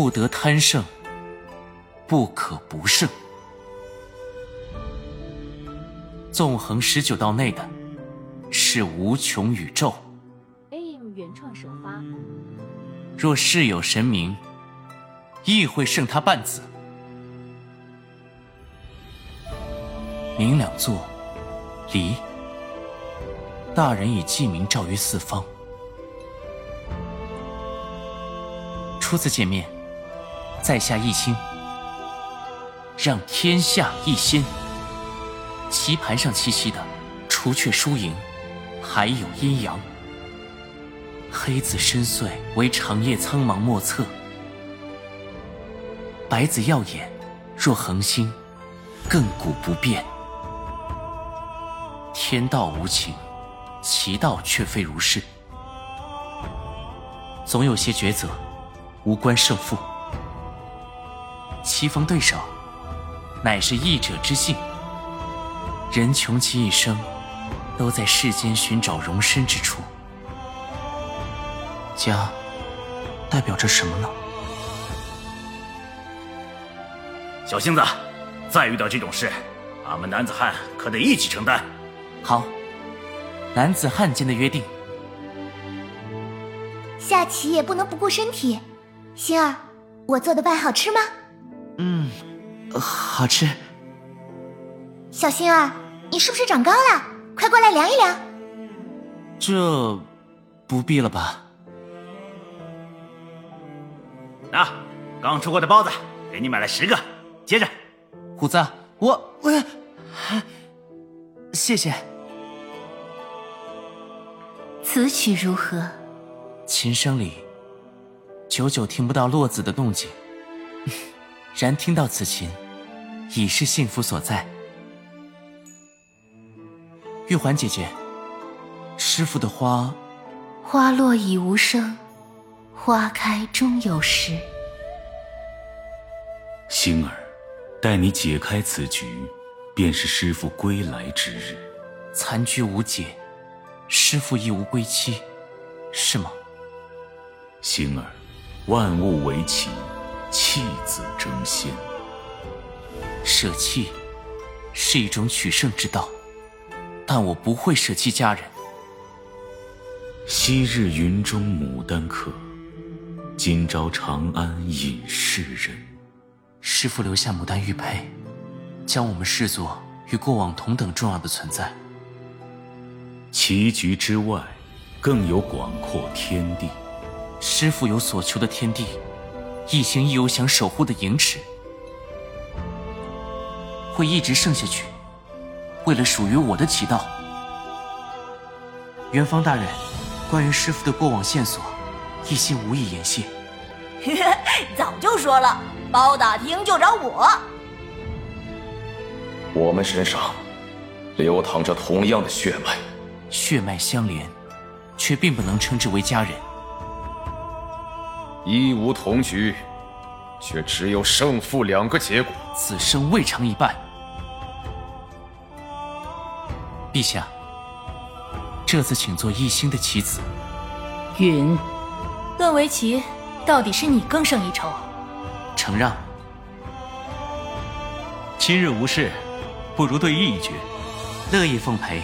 不得贪胜，不可不胜。纵横十九道内的，是无穷宇宙。AM 原创首发。若世有神明，亦会胜他半子。明两座，离。大人以记名照于四方。初次见面，在下一心，让天下一仙。棋盘上栖息的，除却输赢，还有阴阳。黑子深邃，为长夜苍茫莫测；白子耀眼，若恒星，亘古不变。天道无情，其道却非如是。总有些抉择。无关胜负，棋逢对手，乃是义者之幸。人穷其一生，都在世间寻找容身之处。家，代表着什么呢？小星子，再遇到这种事，俺们男子汉可得一起承担。好，男子汉间的约定。下棋也不能不顾身体。星儿，我做的饭好吃吗？嗯，好吃。小星儿，你是不是长高了？快过来量一量。这不必了吧？那刚出锅的包子，给你买了十个。接着，虎子，我我，谢谢。此曲如何？琴声里。久久听不到落子的动静，然听到此琴，已是幸福所在。玉环姐姐，师傅的花，花落已无声，花开终有时。星儿，待你解开此局，便是师傅归来之日。残局无解，师傅亦无归期，是吗？星儿。万物为棋，弃子争先。舍弃是一种取胜之道，但我不会舍弃家人。昔日云中牡丹客，今朝长安隐士人。师父留下牡丹玉佩，将我们视作与过往同等重要的存在。棋局之外，更有广阔天地。师父有所求的天地，一心一有想守护的盈池，会一直剩下去。为了属于我的祈祷，元芳大人，关于师傅的过往线索，一心无意言谢。早就说了，包打听就找我。我们身上流淌着同样的血脉，血脉相连，却并不能称之为家人。一无同局，却只有胜负两个结果。此生未尝一败。陛下，这次请做一星的棋子。允，论围棋，到底是你更胜一筹。承让。今日无事，不如对弈一局。乐意奉陪。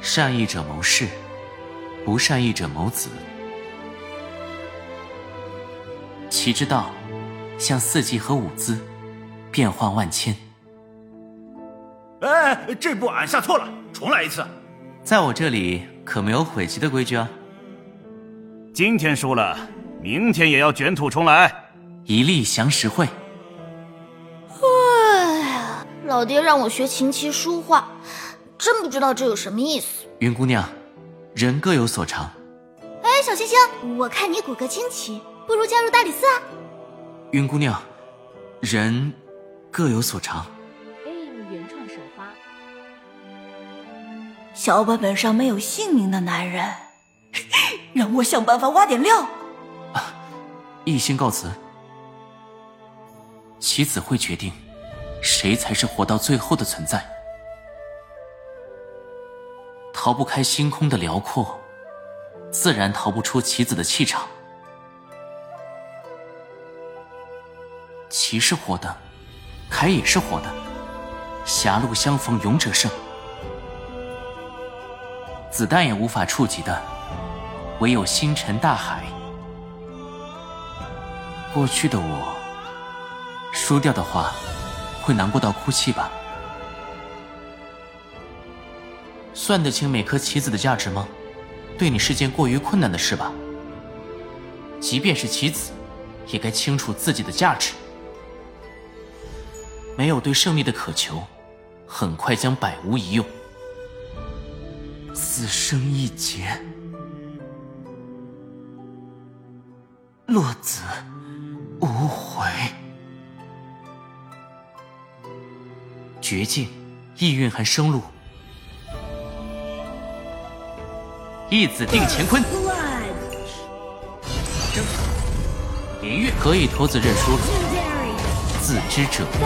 善意者谋事。不善意者谋子。棋之道，像四季和舞姿，变幻万千。哎，这步俺下错了，重来一次。在我这里可没有悔棋的规矩啊。今天输了，明天也要卷土重来。一力降十会。哎呀，老爹让我学琴棋书画，真不知道这有什么意思。云姑娘。人各有所长。哎，小星星，我看你骨骼清奇，不如加入大理寺啊。云姑娘，人各有所长。AM 原创首发。小本本上没有姓名的男人，让我想办法挖点料。啊，一心告辞。棋子会决定，谁才是活到最后的存在。逃不开星空的辽阔自然逃不出棋子的气场。棋是活的铠也是活的狭路相逢勇者胜。子弹也无法触及的唯有星辰大海。过去的我输掉的话会难过到哭泣吧。算得清每颗棋子的价值吗？对你是件过于困难的事吧？即便是棋子，也该清楚自己的价值。没有对胜利的渴求，很快将百无一用。此生一劫，落子无悔。绝境，意蕴含生路。一子定乾坤，连月可以投子认输了。自知者明。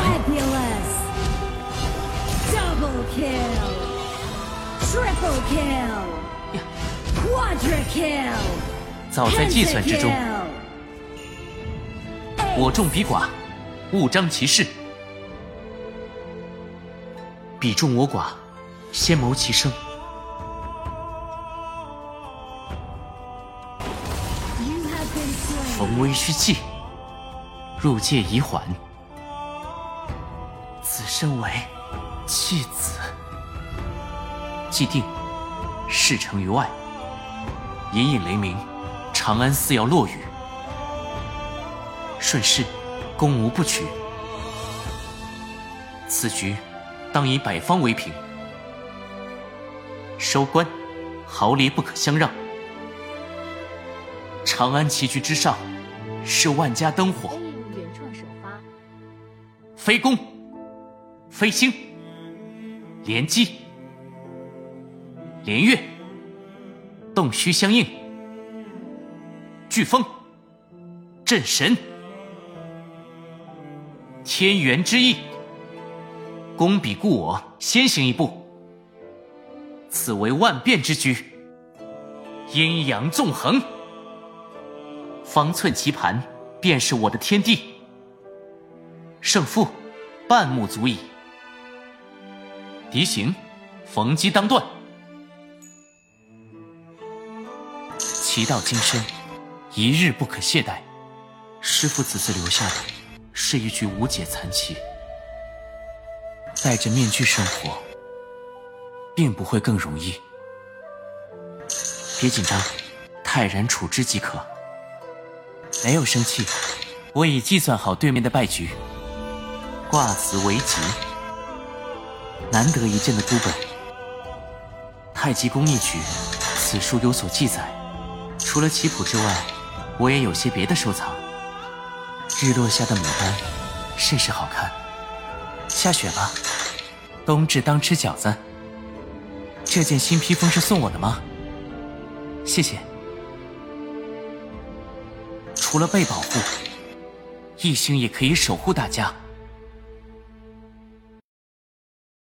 早在计算之中，我众彼寡，勿张其事；彼众我寡，先谋其生。逢危须忌，入界宜缓。此身为弃子，既定，事成于外。隐隐雷鸣，长安似要落雨。顺势，攻无不取。此局，当以百方为凭。收官，毫厘不可相让。长安棋局之上，是万家灯火。飞攻，飞星，连击，连月，洞虚相应，飓风，震神，天元之意。攻彼故我，先行一步。此为万变之局，阴阳纵横。方寸棋盘，便是我的天地。胜负，半目足矣。敌形，逢机当断。棋道精深，一日不可懈怠。师傅此次留下的，是一局无解残棋。戴着面具生活，并不会更容易。别紧张，泰然处之即可。没有生气，我已计算好对面的败局。挂子为吉，难得一见的孤本。太极宫一局，此书有所记载。除了棋谱之外，我也有些别的收藏。日落下的牡丹，甚是好看。下雪了，冬至当吃饺子。这件新披风是送我的吗？谢谢。除了被保护，异星也可以守护大家。